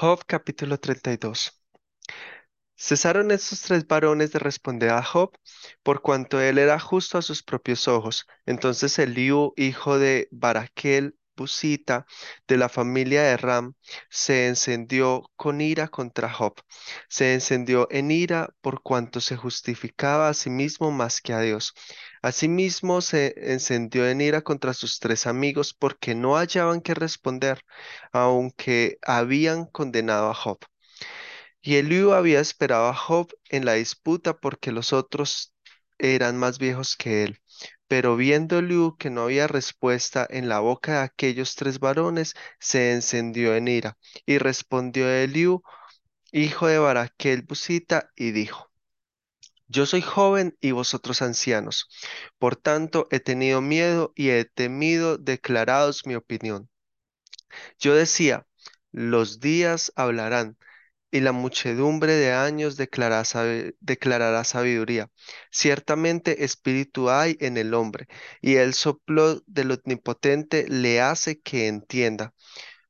Job capítulo 32. Cesaron estos tres varones de responder a Job, por cuanto él era justo a sus propios ojos. Entonces Eliú, hijo de Baraquel, Busita, de la familia de Ram, se encendió con ira contra Job. Se encendió en ira por cuanto se justificaba a sí mismo más que a Dios. Asimismo se encendió en ira contra sus tres amigos porque no hallaban que responder, aunque habían condenado a Job. Y Eliú había esperado a Job en la disputa porque los otros eran más viejos que él. Pero viendo Eliú que no había respuesta en la boca de aquellos tres varones, se encendió en ira. Y respondió Eliú, hijo de Baraquel Busita, y dijo, Yo soy joven y vosotros ancianos. Por tanto, he tenido miedo y he temido declarados mi opinión. Yo decía, los días hablarán y la muchedumbre de años declarará, sabiduría. Ciertamente espíritu hay en el hombre, y el soplo del Omnipotente le hace que entienda.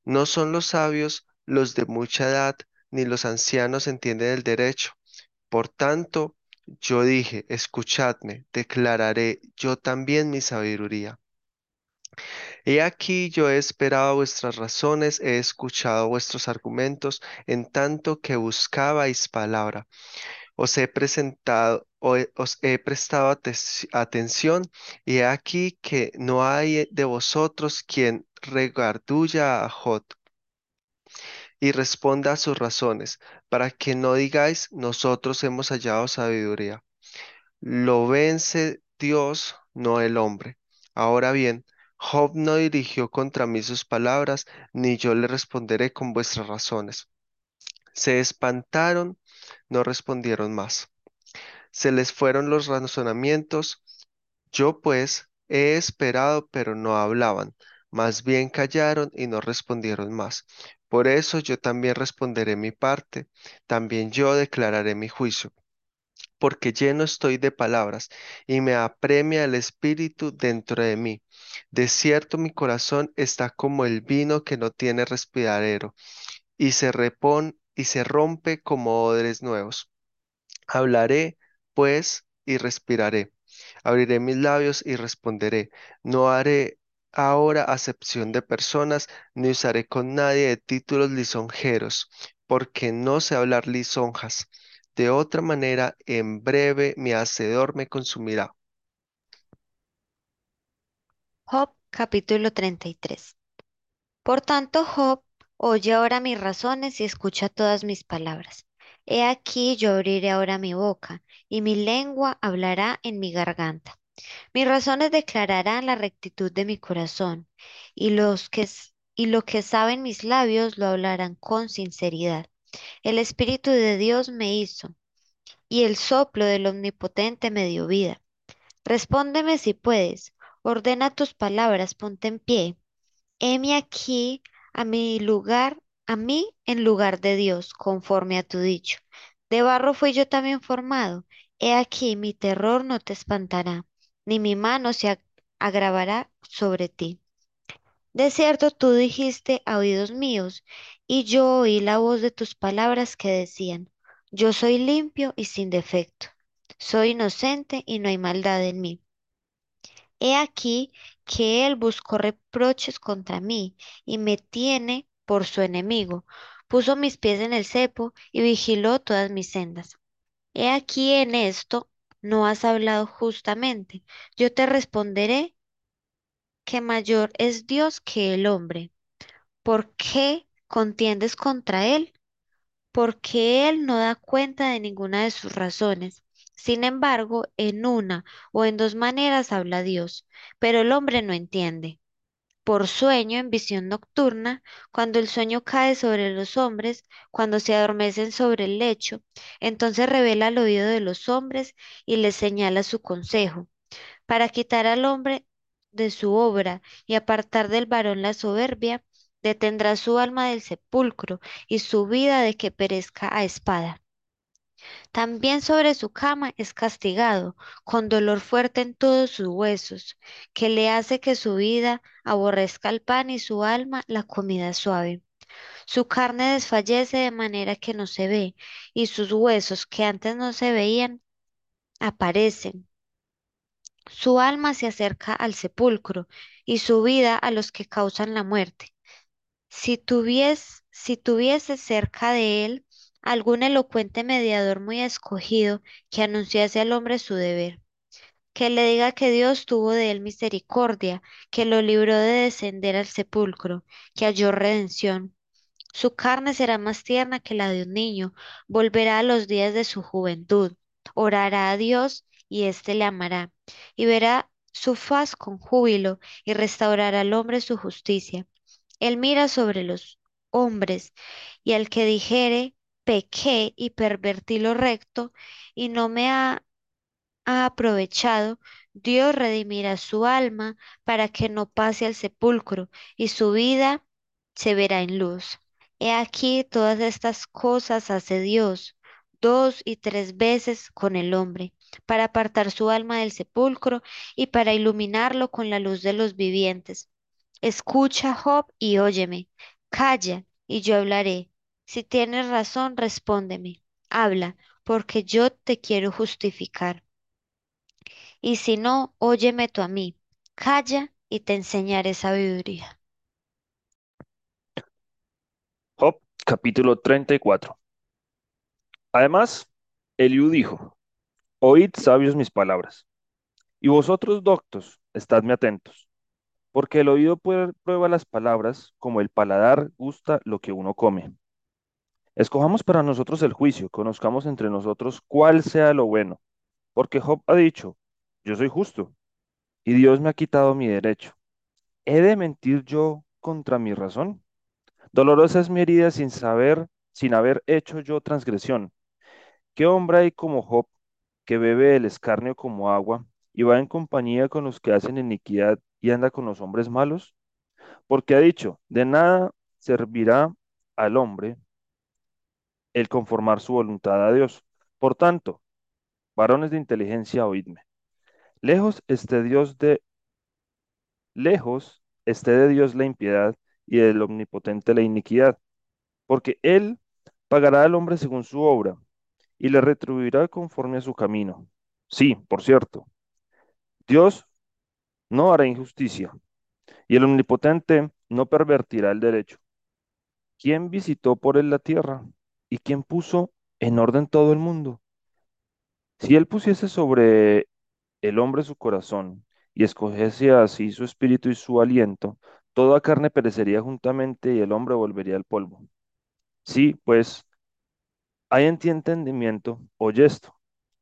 No son los sabios los de mucha edad, ni los ancianos entienden el derecho. Por tanto, yo dije, escuchadme, declararé yo también mi sabiduría. He aquí yo he esperado vuestras razones, he escuchado vuestros argumentos, en tanto que buscabais palabra. Os he presentado, os he prestado atención, y he aquí que no hay de vosotros quien regardulla a Jot y responda a sus razones, para que no digáis, nosotros hemos hallado sabiduría. Lo vence Dios, no el hombre. Ahora bien, Job no dirigió contra mí sus palabras, ni yo le responderé con vuestras razones. Se espantaron, no respondieron más. Se les fueron los razonamientos. Yo pues he esperado, pero no hablaban. Más bien callaron y no respondieron más. Por eso yo también responderé mi parte. También yo declararé mi juicio porque lleno estoy de palabras y me apremia el espíritu dentro de mí. De cierto mi corazón está como el vino que no tiene respiradero y se repone y se rompe como odres nuevos. Hablaré, pues, y respiraré. Abriré mis labios y responderé. No haré ahora acepción de personas, ni usaré con nadie de títulos lisonjeros, porque no sé hablar lisonjas. De otra manera, en breve mi hacedor me consumirá. Job capítulo 33. Por tanto, Job, oye ahora mis razones y escucha todas mis palabras. He aquí yo abriré ahora mi boca, y mi lengua hablará en mi garganta. Mis razones declararán la rectitud de mi corazón, y los que y lo que saben mis labios lo hablarán con sinceridad. El Espíritu de Dios me hizo, y el soplo del Omnipotente me dio vida. Respóndeme si puedes, ordena tus palabras, ponte en pie. Heme aquí a mi lugar, a mí en lugar de Dios, conforme a tu dicho. De barro fui yo también formado. He aquí mi terror no te espantará, ni mi mano se ag- agravará sobre ti. De cierto tú dijiste a oídos míos, y yo oí la voz de tus palabras que decían, Yo soy limpio y sin defecto. Soy inocente y no hay maldad en mí. He aquí que él buscó reproches contra mí y me tiene por su enemigo. Puso mis pies en el cepo y vigiló todas mis sendas. He aquí en esto no has hablado justamente. Yo te responderé que mayor es Dios que el hombre. ¿Por qué contiendes contra él? Porque él no da cuenta de ninguna de sus razones. Sin embargo, en una o en dos maneras habla Dios, pero el hombre no entiende. Por sueño en visión nocturna, cuando el sueño cae sobre los hombres, cuando se adormecen sobre el lecho, entonces revela al oído de los hombres y les señala su consejo, para quitar al hombre de su obra y apartar del varón la soberbia, detendrá su alma del sepulcro y su vida de que perezca a espada. También sobre su cama es castigado, con dolor fuerte en todos sus huesos, que le hace que su vida aborrezca el pan y su alma la comida suave. Su carne desfallece de manera que no se ve, y sus huesos que antes no se veían aparecen. Su alma se acerca al sepulcro y su vida a los que causan la muerte. Si tuvies, si tuviese cerca de él algún elocuente mediador muy escogido que anunciase al hombre su deber, que le diga que Dios tuvo de él misericordia, que lo libró de descender al sepulcro, que halló redención. Su carne será más tierna que la de un niño, volverá a los días de su juventud, orará a Dios y éste le amará, y verá su faz con júbilo y restaurará al hombre su justicia. Él mira sobre los hombres y al que dijere, pequé y pervertí lo recto y no me ha ha aprovechado, Dios redimirá su alma para que no pase al sepulcro y su vida se verá en luz. He aquí todas estas cosas hace Dios dos y tres veces con el hombre, para apartar su alma del sepulcro y para iluminarlo con la luz de los vivientes. Escucha, Job, y óyeme. Calla, y yo hablaré. Si tienes razón, respóndeme. Habla, porque yo te quiero justificar y si no, óyeme tú a mí. Calla y te enseñaré sabiduría. Job capítulo 34. Además, Eliú dijo, Oíd sabios mis palabras, y vosotros doctos, estadme atentos, porque el oído prueba las palabras como el paladar gusta lo que uno come. Escojamos para nosotros el juicio, conozcamos entre nosotros cuál sea lo bueno, porque Job ha dicho, yo soy justo, y Dios me ha quitado mi derecho. ¿He de mentir yo contra mi razón? Dolorosa es mi herida sin saber, sin haber hecho yo transgresión. ¿Qué hombre hay como Job, que bebe el escarnio como agua, y va en compañía con los que hacen iniquidad y anda con los hombres malos? Porque ha dicho, de nada servirá al hombre el conformar su voluntad a Dios. Por tanto, varones de inteligencia, oídme. Lejos esté Dios de, lejos esté de Dios la impiedad y del omnipotente la iniquidad, porque él pagará al hombre según su obra y le retribuirá conforme a su camino. Sí, por cierto, Dios no hará injusticia y el omnipotente no pervertirá el derecho. ¿Quién visitó por él la tierra y quién puso en orden todo el mundo? Si él pusiese sobre el hombre su corazón y escogiese así su espíritu y su aliento, toda carne perecería juntamente y el hombre volvería al polvo. Sí, pues, hay en ti entendimiento, oye esto,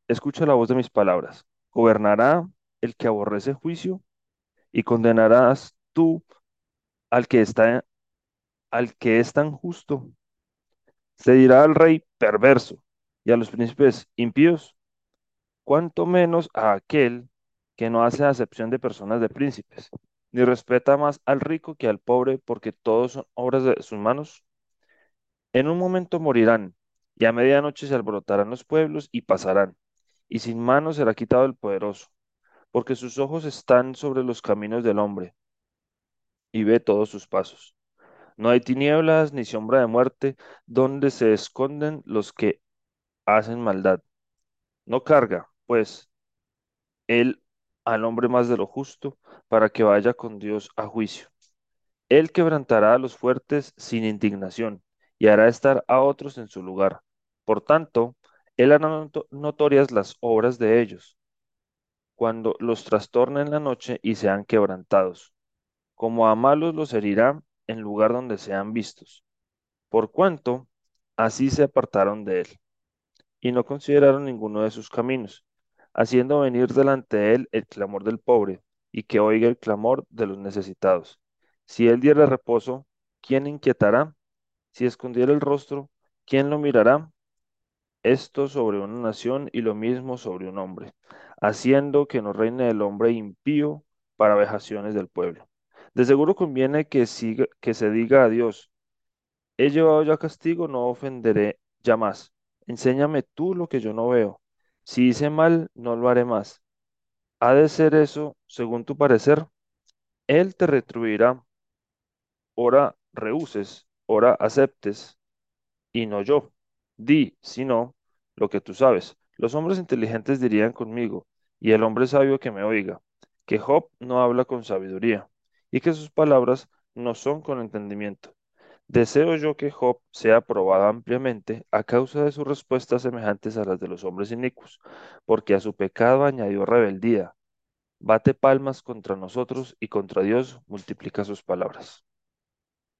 escucha la voz de mis palabras. Gobernará el que aborrece juicio y condenarás tú al que está, al que es tan justo. Se dirá al rey perverso y a los príncipes impíos, cuanto menos a aquel que no hace acepción de personas de príncipes, ni respeta más al rico que al pobre, porque todos son obras de sus manos. En un momento morirán, y a medianoche se alborotarán los pueblos y pasarán, y sin mano será quitado el poderoso, porque sus ojos están sobre los caminos del hombre, y ve todos sus pasos. No hay tinieblas ni sombra de muerte donde se esconden los que hacen maldad. No carga, pues, él al hombre más de lo justo, para que vaya con Dios a juicio. Él quebrantará a los fuertes sin indignación y hará estar a otros en su lugar. Por tanto, él hará noto- notorias las obras de ellos, cuando los trastorne en la noche y sean quebrantados. Como a malos los herirá en lugar donde sean vistos. Por cuanto así se apartaron de él y no consideraron ninguno de sus caminos, haciendo venir delante de él el clamor del pobre y que oiga el clamor de los necesitados. Si él diera reposo, ¿quién inquietará? Si escondiera el rostro, ¿quién lo mirará? Esto sobre una nación y lo mismo sobre un hombre, haciendo que no reine el hombre impío para vejaciones del pueblo. De seguro conviene que, siga, que se diga a Dios, he llevado ya castigo, no ofenderé ya más. Enséñame tú lo que yo no veo. Si hice mal, no lo haré más. ¿Ha de ser eso según tu parecer? Él te retribuirá. Ora rehuses ora aceptes, y no yo. Di, si no, lo que tú sabes. Los hombres inteligentes dirían conmigo, y el hombre sabio que me oiga, que Job no habla con sabiduría, y que sus palabras no son con entendimiento. Deseo yo que Job sea probado ampliamente a causa de sus respuestas semejantes a las de los hombres inicuos, porque a su pecado añadió rebeldía. Bate palmas contra nosotros y contra Dios multiplica sus palabras.